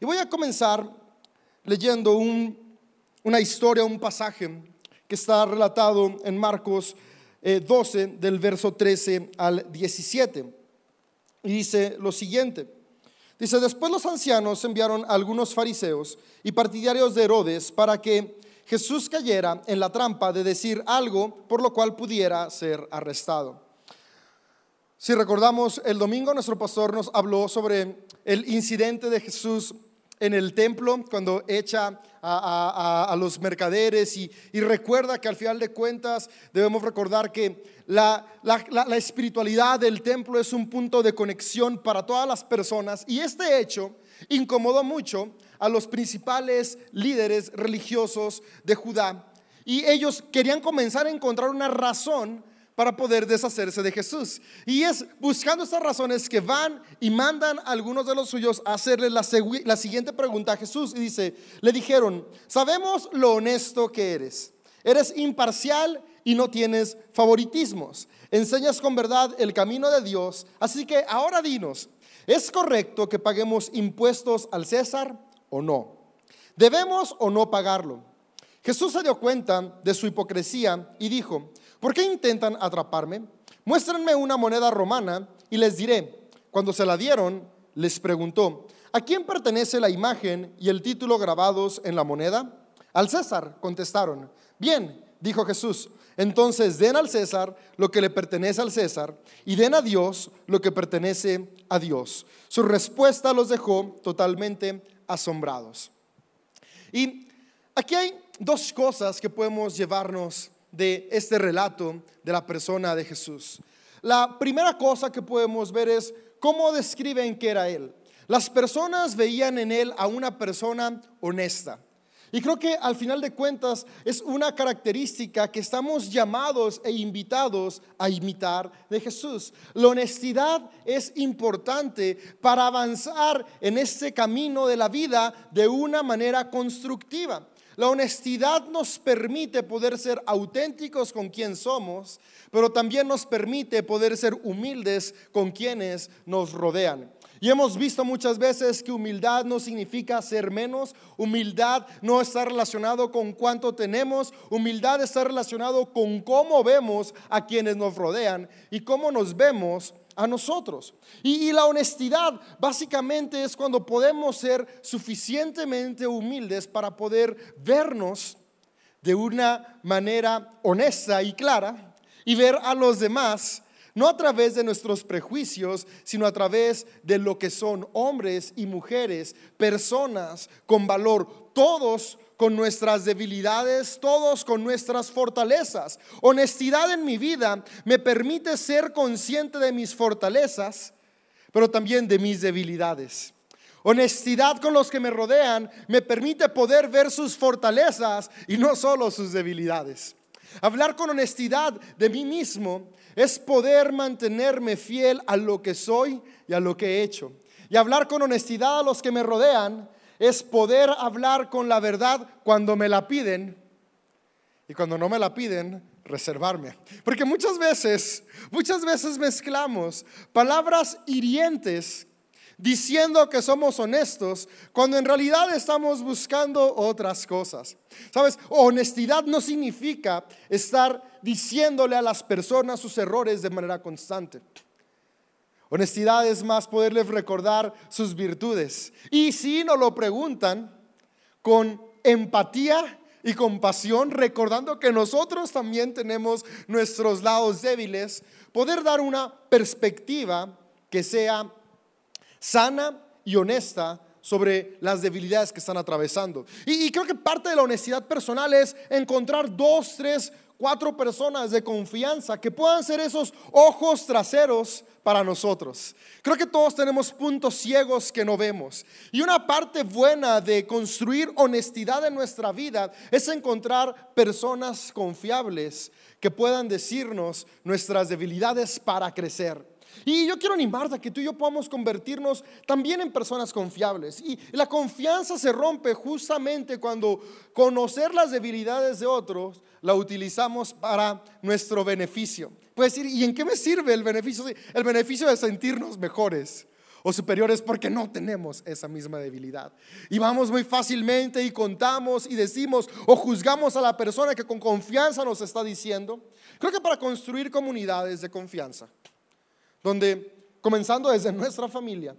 Y voy a comenzar leyendo una historia, un pasaje que está relatado en Marcos 12, eh, del verso 13 al 17. Y dice lo siguiente. Dice, después los ancianos enviaron a algunos fariseos y partidarios de Herodes para que Jesús cayera en la trampa de decir algo por lo cual pudiera ser arrestado. Si recordamos, el domingo nuestro pastor nos habló sobre el incidente de Jesús en el templo cuando echa a, los mercaderes y, recuerda que al final de cuentas debemos recordar que la, la espiritualidad del templo es un punto de conexión para todas las personas y este hecho incomodó mucho a los principales líderes religiosos de Judá. Y ellos querían comenzar a encontrar una razón para poder deshacerse de Jesús. Y es buscando estas razones que van y mandan a algunos de los suyos a hacerle la, la siguiente pregunta a Jesús. Y dice, le dijeron, sabemos lo honesto que eres. Eres imparcial y no tienes favoritismos. Enseñas con verdad el camino de Dios. Así que ahora dinos, ¿es correcto que paguemos impuestos al César o no? ¿Debemos o no pagarlo? Jesús se dio cuenta de su hipocresía y dijo, ¿Por qué intentan atraparme? Muéstrenme una moneda romana y les diré. Cuando se la dieron, les preguntó, ¿a quién pertenece la imagen y el título grabados en la moneda? Al César, contestaron. Bien, dijo Jesús, entonces den al César lo que le pertenece al César y den a Dios lo que pertenece a Dios. Su respuesta los dejó totalmente asombrados. Y aquí hay dos cosas que podemos llevarnos de este relato de la persona de Jesús. La primera cosa que podemos ver es cómo describen que era Él. Las personas veían en Él a una persona honesta. Y creo que al final de cuentas es una característica que estamos llamados e invitados a imitar de Jesús. La honestidad es importante para avanzar en este camino de la vida de una manera constructiva. La honestidad nos permite poder ser auténticos con quien somos, pero también nos permite poder ser humildes con quienes nos rodean. Y hemos visto muchas veces que humildad no significa ser menos, humildad no está relacionado con cuánto tenemos, humildad está relacionado con cómo vemos a quienes nos rodean y cómo nos vemos a nosotros. Y, la honestidad básicamente es cuando podemos ser suficientemente humildes para poder vernos de una manera honesta y clara y ver a los demás no a través de nuestros prejuicios, sino a través de lo que son hombres y mujeres, personas con valor, todos con nuestras debilidades, todos con nuestras fortalezas. Honestidad en mi vida me permite ser consciente de mis fortalezas, pero también de mis debilidades. Honestidad con los que me rodean me permite poder ver sus fortalezas y no solo sus debilidades. Hablar con honestidad de mí mismo es poder mantenerme fiel a lo que soy y a lo que he hecho. Y hablar con honestidad a los que me rodean es poder hablar con la verdad cuando me la piden y cuando no me la piden, reservarme. Porque muchas veces, muchas veces mezclamos palabras hirientes diciendo que somos honestos cuando en realidad estamos buscando otras cosas. Sabes, honestidad no significa estar diciéndole a las personas sus errores de manera constante. Honestidad es más poderles recordar sus virtudes. Y si nos lo preguntan con empatía y compasión, recordando que nosotros también tenemos nuestros lados débiles, poder dar una perspectiva que sea sana y honesta sobre las debilidades que están atravesando. Y, y, creo que parte de la honestidad personal es encontrar dos, tres, cuatro personas de confianza que puedan ser esos ojos traseros para nosotros. Creo que todos tenemos puntos ciegos que no vemos. Y una parte buena de construir honestidad en nuestra vida es encontrar personas confiables que puedan decirnos nuestras debilidades para crecer. Y yo quiero animarte a que tú y yo podamos convertirnos también en personas confiables. Y la confianza se rompe justamente cuando conocer las debilidades de otros la utilizamos para nuestro beneficio. Puedes decir, ¿y en qué me sirve el beneficio? El beneficio de sentirnos mejores. o superiores porque no tenemos esa misma debilidad. Y vamos muy fácilmente y contamos y decimos o juzgamos a la persona que con confianza nos está diciendo. Creo que para construir comunidades de confianza, donde comenzando desde nuestra familia,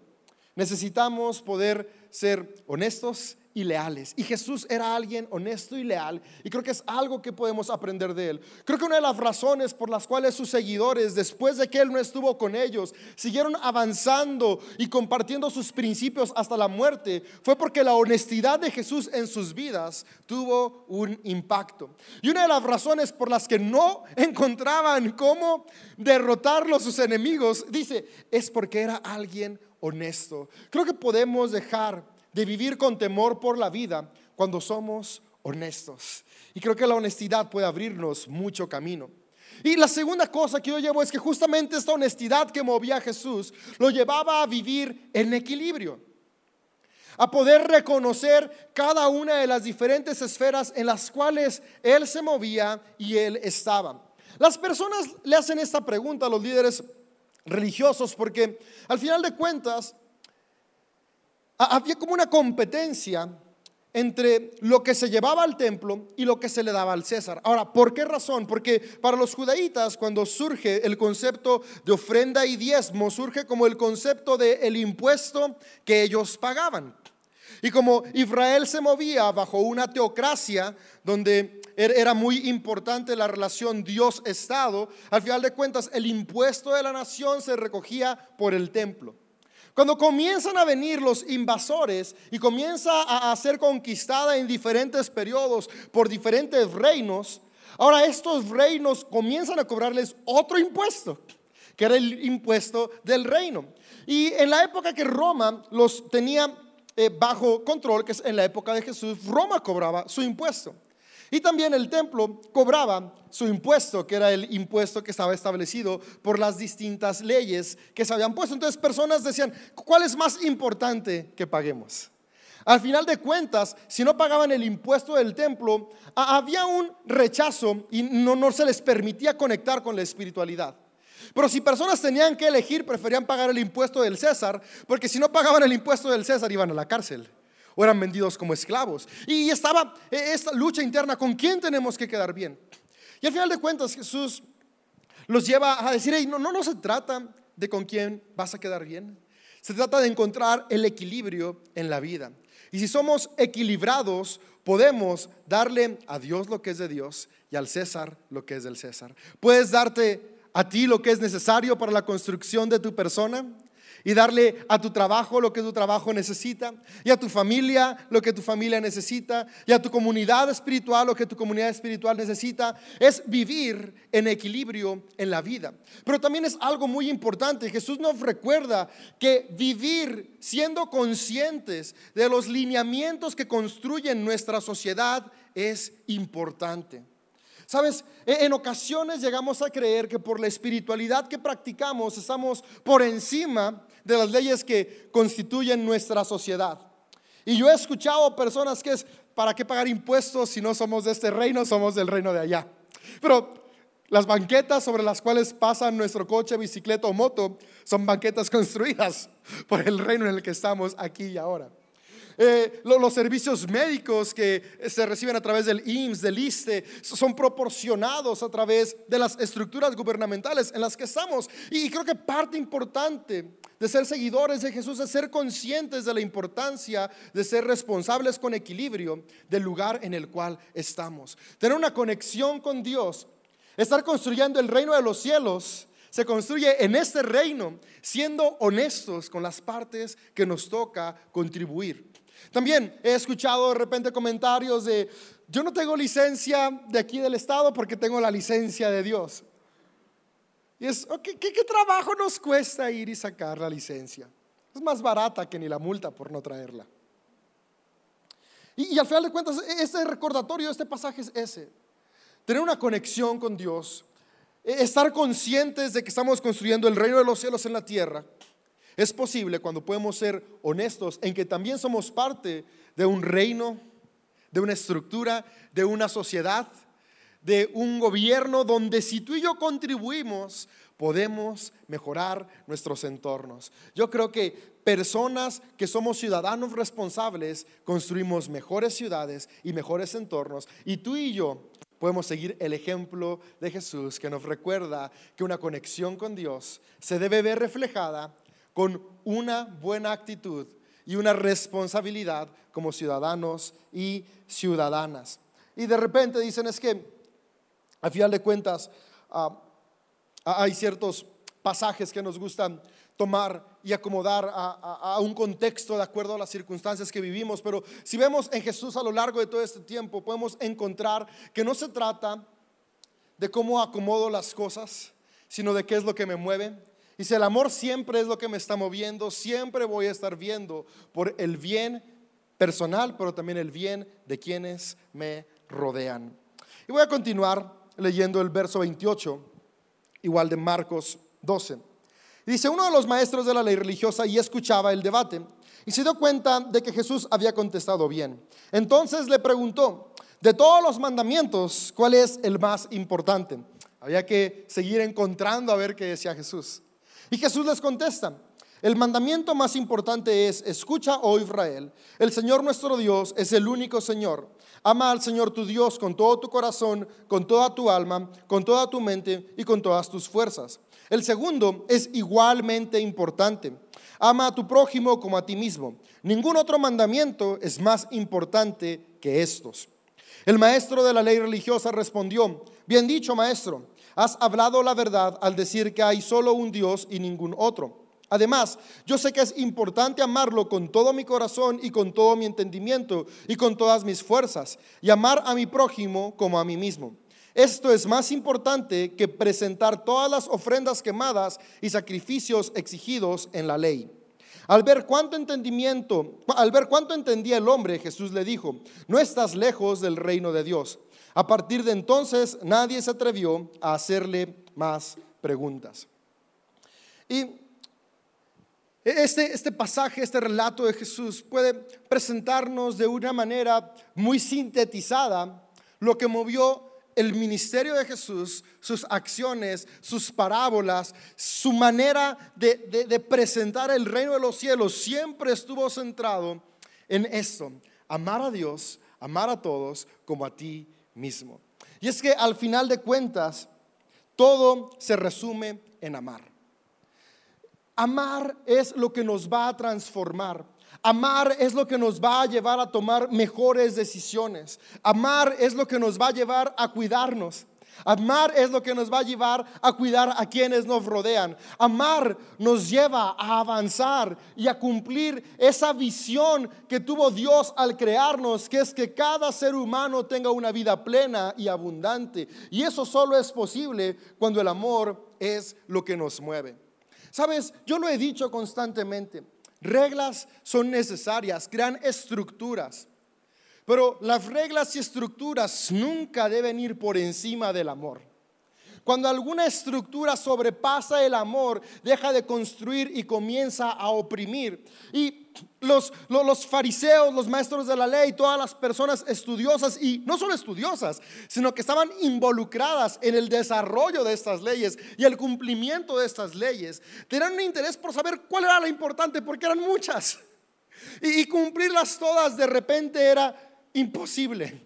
necesitamos poder ser honestos y leales. Y Jesús era alguien honesto y leal. Y creo que es algo que podemos aprender de él. Creo que una de las razones por las cuales sus seguidores, después de que él no estuvo con ellos, siguieron avanzando y compartiendo sus principios hasta la muerte, fue porque la honestidad de Jesús en sus vidas tuvo un impacto. Y una de las razones por las que no encontraban cómo derrotarlo sus enemigos, dice, es porque era alguien honesto. Creo que podemos dejar de vivir con temor por la vida cuando somos honestos. Y creo que la honestidad puede abrirnos mucho camino. Y la segunda cosa que yo llevo es que justamente esta honestidad que movía a Jesús lo llevaba a vivir en equilibrio, a poder reconocer cada una de las diferentes esferas en las cuales Él se movía y Él estaba. Las personas le hacen esta pregunta a los líderes religiosos porque al final de cuentas había como una competencia entre lo que se llevaba al templo y lo que se le daba al César. Ahora, ¿por qué razón? Porque para los judaítas cuando surge el concepto de ofrenda y diezmo, surge como el concepto de el impuesto que ellos pagaban. Y como Israel se movía bajo una teocracia donde er-, era muy importante la relación Dios-Estado, al final de cuentas el impuesto de la nación se recogía por el templo. Cuando comienzan a venir los invasores y comienza a, ser conquistada en diferentes periodos por diferentes reinos, ahora estos reinos comienzan a cobrarles otro impuesto, que era el impuesto del reino. Y en la época que Roma los tenía eh, bajo control, que es en la época de Jesús, Roma cobraba su impuesto. Y también el templo cobraba su impuesto, que era el impuesto que estaba establecido por las distintas leyes que se habían puesto. Entonces personas decían, ¿cuál es más importante que paguemos? Al final de cuentas, si no pagaban el impuesto del templo, había un rechazo y no, no se les permitía conectar con la espiritualidad. Pero si personas tenían que elegir, preferían pagar el impuesto del César, porque si no pagaban el impuesto del César iban a la cárcel o eran vendidos como esclavos. Y estaba eh, esta lucha interna, ¿con quién tenemos que quedar bien? Y al final de cuentas Jesús los lleva a decir, no, no se trata de con quién vas a quedar bien, se trata de encontrar el equilibrio en la vida. Y si somos equilibrados, podemos darle a Dios lo que es de Dios y al César lo que es del César. Puedes darte a ti lo que es necesario para la construcción de tu persona y darle a tu trabajo lo que tu trabajo necesita, y a tu familia lo que tu familia necesita, y a tu comunidad espiritual lo que tu comunidad espiritual necesita, es vivir en equilibrio en la vida. Pero también es algo muy importante, Jesús nos recuerda que vivir siendo conscientes de los lineamientos que construyen nuestra sociedad es importante. Sabes, e-, en ocasiones llegamos a creer que por la espiritualidad que practicamos estamos por encima de las leyes que constituyen nuestra sociedad. Y yo he escuchado personas que es, ¿para qué pagar impuestos si no somos de este reino, somos del reino de allá? Pero las banquetas sobre las cuales pasa nuestro coche, bicicleta o moto son banquetas construidas por el reino en el que estamos aquí y ahora. Eh, los servicios médicos que se reciben a través del IMSS, del ISTE, son proporcionados a través de las estructuras gubernamentales en las que estamos. Y creo que parte importante de ser seguidores de Jesús es ser conscientes de la importancia de ser responsables con equilibrio del lugar en el cual estamos. Tener una conexión con Dios, estar construyendo el reino de los cielos se construye en este reino, siendo honestos con las partes que nos toca contribuir. También he escuchado de repente comentarios de, yo no tengo licencia de aquí del Estado porque tengo la licencia de Dios. Y es, ¿qué, qué, trabajo nos cuesta ir y sacar la licencia? Es más barata que ni la multa por no traerla. Y, y al final de cuentas, este recordatorio de este pasaje es ese. Tener una conexión con Dios, e, estar conscientes de que estamos construyendo el reino de los cielos en la tierra es posible cuando podemos ser honestos en que también somos parte de un reino, de una estructura, de una sociedad, de un gobierno donde si tú y yo contribuimos, podemos mejorar nuestros entornos. Yo creo que personas que somos ciudadanos responsables construimos mejores ciudades y mejores entornos. Y tú y yo podemos seguir el ejemplo de Jesús que nos recuerda que una conexión con Dios se debe ver reflejada con una buena actitud y una responsabilidad como ciudadanos y ciudadanas. Y de repente dicen es que, a final de cuentas, ah, hay ciertos pasajes que nos gustan tomar y acomodar a, un contexto de acuerdo a las circunstancias que vivimos. Pero si vemos en Jesús a lo largo de todo este tiempo, podemos encontrar que no se trata de cómo acomodo las cosas, sino de qué es lo que me mueve. Si el amor siempre es lo que me está moviendo, siempre voy a estar viendo por el bien personal, pero también el bien de quienes me rodean. Y voy a continuar leyendo el verso 28, igual de Marcos 12. Dice, uno de los maestros de la ley religiosa y escuchaba el debate y se dio cuenta de que Jesús había contestado bien. Entonces le preguntó, de todos los mandamientos, ¿cuál es el más importante? Había que seguir encontrando a ver qué decía Jesús. Y Jesús les contesta, el mandamiento más importante es, escucha, oh Israel, el Señor nuestro Dios es el único Señor. Ama al Señor tu Dios con todo tu corazón, con toda tu alma, con toda tu mente y con todas tus fuerzas. El segundo es igualmente importante. Ama a tu prójimo como a ti mismo. Ningún otro mandamiento es más importante que estos. El maestro de la ley religiosa respondió, bien dicho maestro, has hablado la verdad al decir que hay solo un Dios y ningún otro. Además, yo sé que es importante amarlo con todo mi corazón y con todo mi entendimiento y con todas mis fuerzas, y amar a mi prójimo como a mí mismo. Esto es más importante que presentar todas las ofrendas quemadas y sacrificios exigidos en la ley. Al ver cuánto entendimiento, al ver cuánto entendía el hombre, Jesús le dijo, no estás lejos del reino de Dios. A partir de entonces nadie se atrevió a hacerle más preguntas. Y este, este pasaje, este relato de Jesús puede presentarnos de una manera muy sintetizada lo que movió el ministerio de Jesús, sus acciones, sus parábolas, su manera de, de, presentar el reino de los cielos, siempre estuvo centrado en esto, amar a Dios, amar a todos como a ti mismo. Y es que al final de cuentas, todo se resume en amar. Amar es lo que nos va a transformar. Amar es lo que nos va a llevar a tomar mejores decisiones. Amar es lo que nos va a llevar a cuidarnos. Amar es lo que nos va a llevar a cuidar a quienes nos rodean. Amar nos lleva a avanzar y a cumplir esa visión que tuvo Dios al crearnos, que es que cada ser humano tenga una vida plena y abundante. Y eso solo es posible cuando el amor es lo que nos mueve. Sabes, yo lo he dicho constantemente. Reglas son necesarias, crean estructuras. Pero las reglas y estructuras nunca deben ir por encima del amor. Cuando alguna estructura sobrepasa el amor, deja de construir y comienza a oprimir. Y los, los, fariseos, los maestros de la ley, todas las personas estudiosas, y no solo estudiosas, sino que estaban involucradas en el desarrollo de estas leyes y el cumplimiento de estas leyes, tenían un interés por saber cuál era la importante, porque eran muchas. Y, y cumplirlas todas de repente era imposible.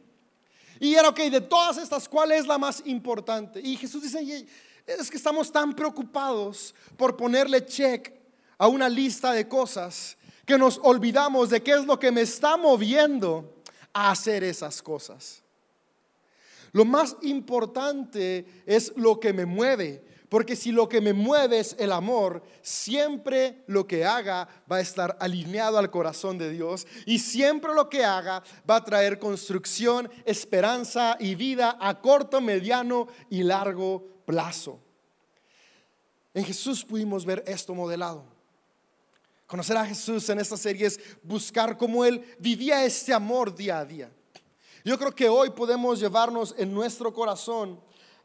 Y era, ok, de todas estas, ¿cuál es la más importante? Y Jesús dice, es que estamos tan preocupados por ponerle check a una lista de cosas que nos olvidamos de qué es lo que me está moviendo a hacer esas cosas. Lo más importante es lo que me mueve, porque si lo que me mueve es el amor, siempre lo que haga va a estar alineado al corazón de Dios y siempre lo que haga va a traer construcción, esperanza y vida a corto, mediano y largo plazo. En Jesús pudimos ver esto modelado. Conocer a Jesús en esta serie es buscar cómo Él vivía este amor día a día. Yo creo que hoy podemos llevarnos en nuestro corazón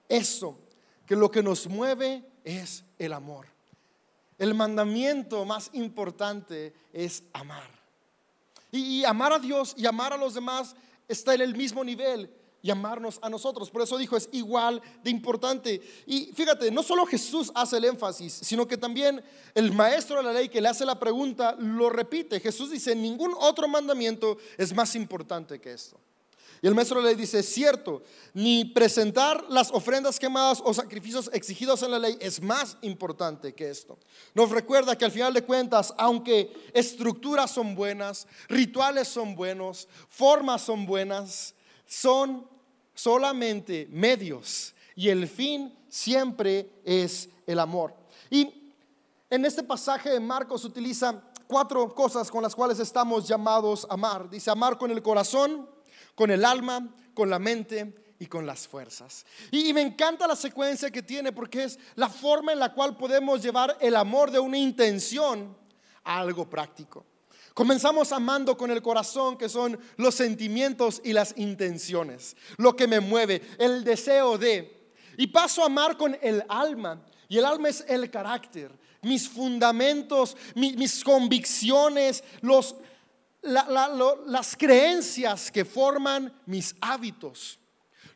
eso que lo que nos mueve es el amor. El mandamiento más importante es amar. Y, amar a Dios y amar a los demás está en el mismo nivel y amarnos a nosotros. Por eso dijo, es igual de importante. Y fíjate, no solo Jesús hace el énfasis, sino que también el maestro de la ley que le hace la pregunta lo repite. Jesús dice, ningún otro mandamiento es más importante que esto. Y el maestro ley dice, cierto, ni presentar las ofrendas quemadas o sacrificios exigidos en la ley es más importante que esto. Nos recuerda que al final de cuentas, aunque estructuras son buenas, rituales son buenos, formas son buenas, son solamente medios y el fin siempre es el amor. Y en este pasaje de Marcos utiliza cuatro cosas con las cuales estamos llamados a amar. Dice amar con el corazón, con el alma, con la mente y con las fuerzas. Y, me encanta la secuencia que tiene porque es la forma en la cual podemos llevar el amor de una intención a algo práctico. Comenzamos amando con el corazón, que son los sentimientos y las intenciones, lo que me mueve, el deseo de. Y paso a amar con el alma, y el alma es el carácter, mis fundamentos, mis, convicciones, los, las creencias que forman mis hábitos.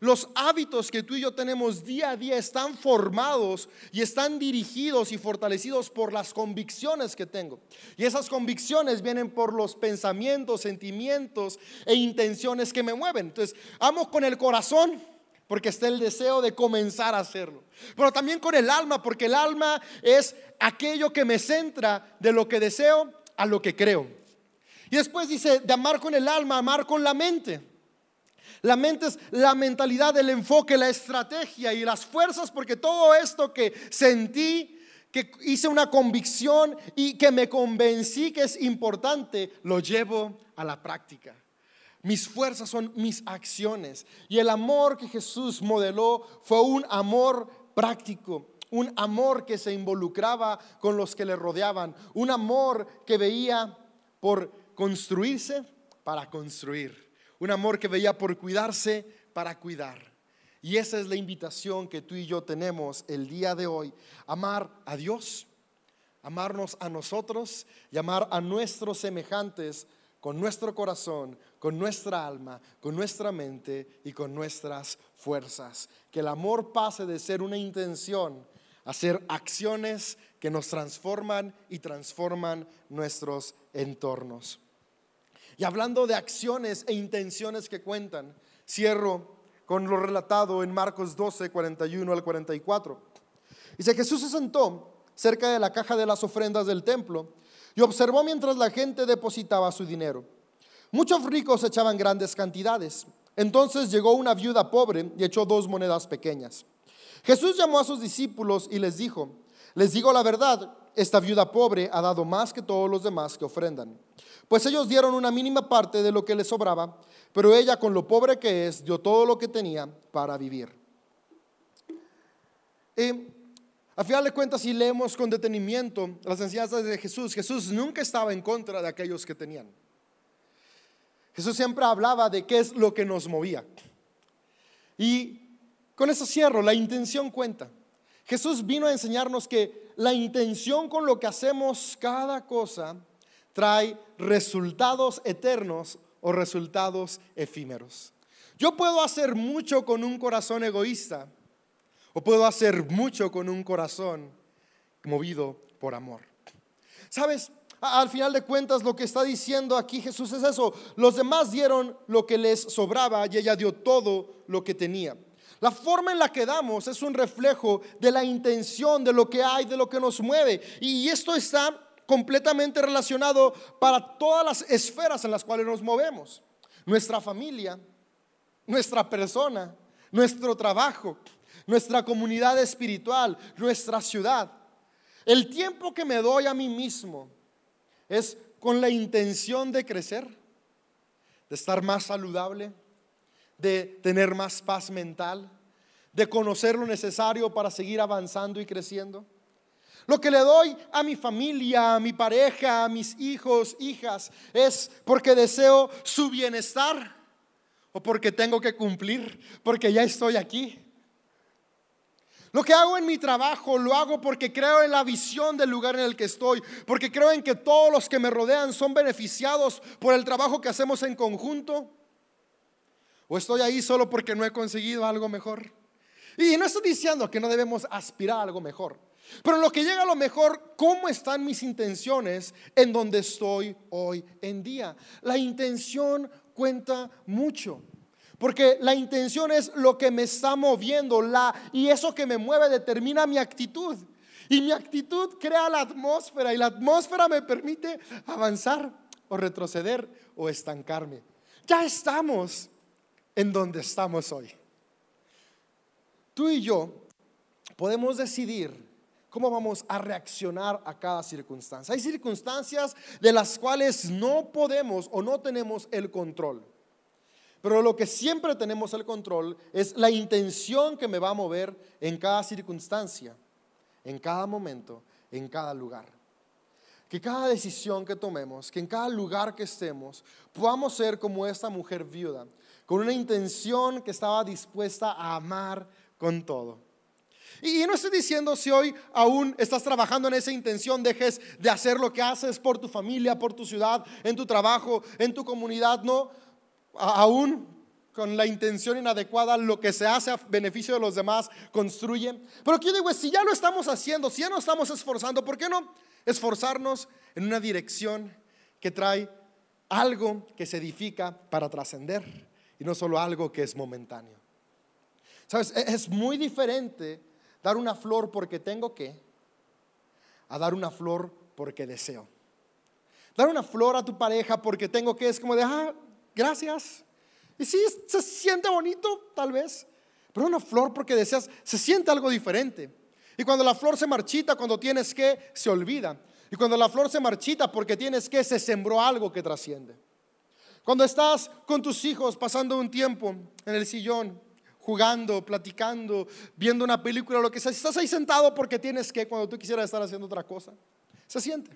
Los hábitos que tú y yo tenemos día a día están formados y están dirigidos y fortalecidos por las convicciones que tengo. Y esas convicciones vienen por los pensamientos, sentimientos e intenciones que me mueven. Entonces, amo con el corazón porque está el deseo de comenzar a hacerlo. Pero también con el alma, porque el alma es aquello que me centra de lo que deseo a lo que creo. Y después dice, de amar con el alma, amar con la mente. La mente es la mentalidad, el enfoque, la estrategia y las fuerzas, porque todo esto que sentí, que hice una convicción y que me convencí que es importante, lo llevo a la práctica. Mis fuerzas son mis acciones. Y el amor que Jesús modeló fue un amor práctico, un amor que se involucraba con los que le rodeaban, un amor que veía por construirse para construir un amor que veía por cuidarse para cuidar. Y esa es la invitación que tú y yo tenemos el día de hoy. Amar a Dios, amarnos a nosotros y amar a nuestros semejantes con nuestro corazón, con nuestra alma, con nuestra mente y con nuestras fuerzas. Que el amor pase de ser una intención a ser acciones que nos transforman y transforman nuestros entornos. Y hablando de acciones e intenciones que cuentan, cierro con lo relatado en Marcos 12, 41 al 44. Dice, Jesús se sentó cerca de la caja de las ofrendas del templo y observó mientras la gente depositaba su dinero. Muchos ricos echaban grandes cantidades. Entonces llegó una viuda pobre y echó dos monedas pequeñas. Jesús llamó a sus discípulos y les dijo, les digo la verdad, esta viuda pobre ha dado más que todos los demás que ofrendan. Pues ellos dieron una mínima parte de lo que les sobraba, pero ella con lo pobre que es, dio todo lo que tenía para vivir. Y a final de cuentas, si leemos con detenimiento las enseñanzas de Jesús, Jesús nunca estaba en contra de aquellos que tenían. Jesús siempre hablaba de qué es lo que nos movía. Y con eso cierro, la intención cuenta. Jesús vino a enseñarnos que la intención con lo que hacemos cada cosa trae resultados eternos o resultados efímeros. Yo puedo hacer mucho con un corazón egoísta o puedo hacer mucho con un corazón movido por amor. ¿Sabes? Al final de cuentas lo que está diciendo aquí Jesús es eso. Los demás dieron lo que les sobraba y ella dio todo lo que tenía. La forma en la que damos es un reflejo de la intención, de lo que hay, de lo que nos mueve. Y esto está completamente relacionado para todas las esferas en las cuales nos movemos. Nuestra familia, nuestra persona, nuestro trabajo, nuestra comunidad espiritual, nuestra ciudad. El tiempo que me doy a mí mismo es con la intención de crecer, de estar más saludable, de tener más paz mental, de conocer lo necesario para seguir avanzando y creciendo. Lo que le doy a mi familia, a mi pareja, a mis hijos, hijas, es porque deseo su bienestar o porque tengo que cumplir, porque ya estoy aquí. Lo que hago en mi trabajo lo hago porque creo en la visión del lugar en el que estoy, porque creo en que todos los que me rodean son beneficiados por el trabajo que hacemos en conjunto, ¿O estoy ahí solo porque no he conseguido algo mejor? Y no estoy diciendo que no debemos aspirar a algo mejor. Pero en lo que llega a lo mejor, ¿cómo están mis intenciones en donde estoy hoy en día? La intención cuenta mucho. Porque la intención es lo que me está moviendo, la, y eso que me mueve determina mi actitud. Y mi actitud crea la atmósfera y la atmósfera me permite avanzar o retroceder o estancarme. Ya estamos en donde estamos hoy. Tú y yo podemos decidir cómo vamos a reaccionar a cada circunstancia. Hay circunstancias de las cuales no podemos o no tenemos el control. Pero lo que siempre tenemos el control es la intención que me va a mover en cada circunstancia, en cada momento, en cada lugar. Que cada decisión que tomemos, que en cada lugar que estemos, podamos ser como esta mujer viuda, con una intención que estaba dispuesta a amar con todo. Y no estoy diciendo si hoy aún estás trabajando en esa intención, dejes de hacer lo que haces por tu familia, por tu ciudad, en tu trabajo, en tu comunidad, no aún con la intención inadecuada, lo que se hace a beneficio de los demás construye. Pero aquí digo, si ya lo estamos haciendo, si ya nos estamos esforzando, ¿por qué no esforzarnos en una dirección que trae algo que se edifica para trascender y no solo algo que es momentáneo? Sabes, e-, es muy diferente dar una flor porque tengo que a dar una flor porque deseo. Dar una flor a tu pareja porque tengo que es como de, ah, gracias. Y sí, se siente bonito, tal vez, pero una flor porque deseas, se siente algo diferente. Y cuando la flor se marchita, cuando tienes que, se olvida. Y cuando la flor se marchita porque tienes que, se sembró algo que trasciende. Cuando estás con tus hijos pasando un tiempo en el sillón, jugando, platicando, viendo una película, lo que sea, estás ahí sentado porque tienes que, cuando tú quisieras estar haciendo otra cosa, se siente,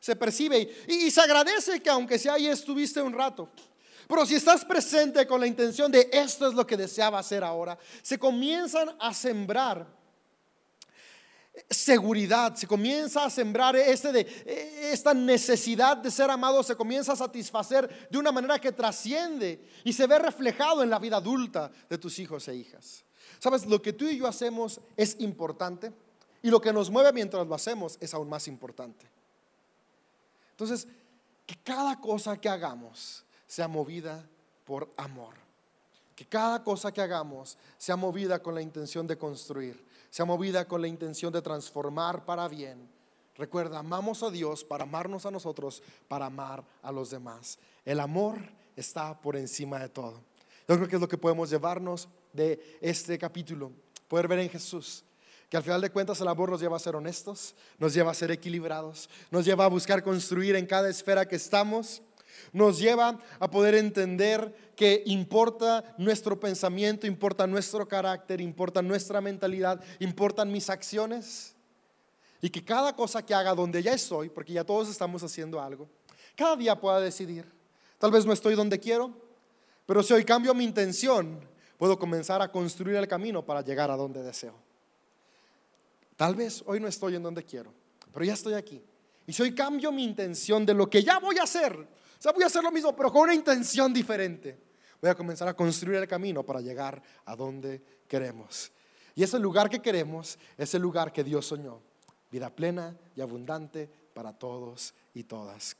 se percibe y, y se agradece que aunque sea ahí estuviste un rato. Pero si estás presente con la intención de esto es lo que deseaba hacer ahora, se comienzan a sembrar seguridad, se comienza a sembrar este de, esta necesidad de ser amado, se comienza a satisfacer de una manera que trasciende y se ve reflejado en la vida adulta de tus hijos e hijas. Sabes, lo que tú y yo hacemos es importante y lo que nos mueve mientras lo hacemos es aún más importante. Entonces, que cada cosa que hagamos sea movida por amor. Que cada cosa que hagamos sea movida con la intención de construir, sea movida con la intención de transformar para bien. Recuerda, amamos a Dios para amarnos a nosotros, para amar a los demás. El amor está por encima de todo. Yo creo que es lo que podemos llevarnos de este capítulo, poder ver en Jesús que al final de cuentas el amor nos lleva a ser honestos, nos lleva a ser equilibrados, nos lleva a buscar construir en cada esfera que estamos nos lleva a poder entender que importa nuestro pensamiento, importa nuestro carácter, importa nuestra mentalidad, importan mis acciones. Y que cada cosa que haga donde ya estoy, porque ya todos estamos haciendo algo, cada día pueda decidir. Tal vez no estoy donde quiero, pero si hoy cambio mi intención, puedo comenzar a construir el camino para llegar a donde deseo. Tal vez hoy no estoy en donde quiero, pero ya estoy aquí. Y si hoy cambio mi intención de lo que ya voy a hacer, o sea, voy a hacer lo mismo, pero con una intención diferente. Voy a comenzar a construir el camino para llegar a donde queremos. Y ese lugar que queremos es el lugar que Dios soñó. Vida plena y abundante para todos y todas.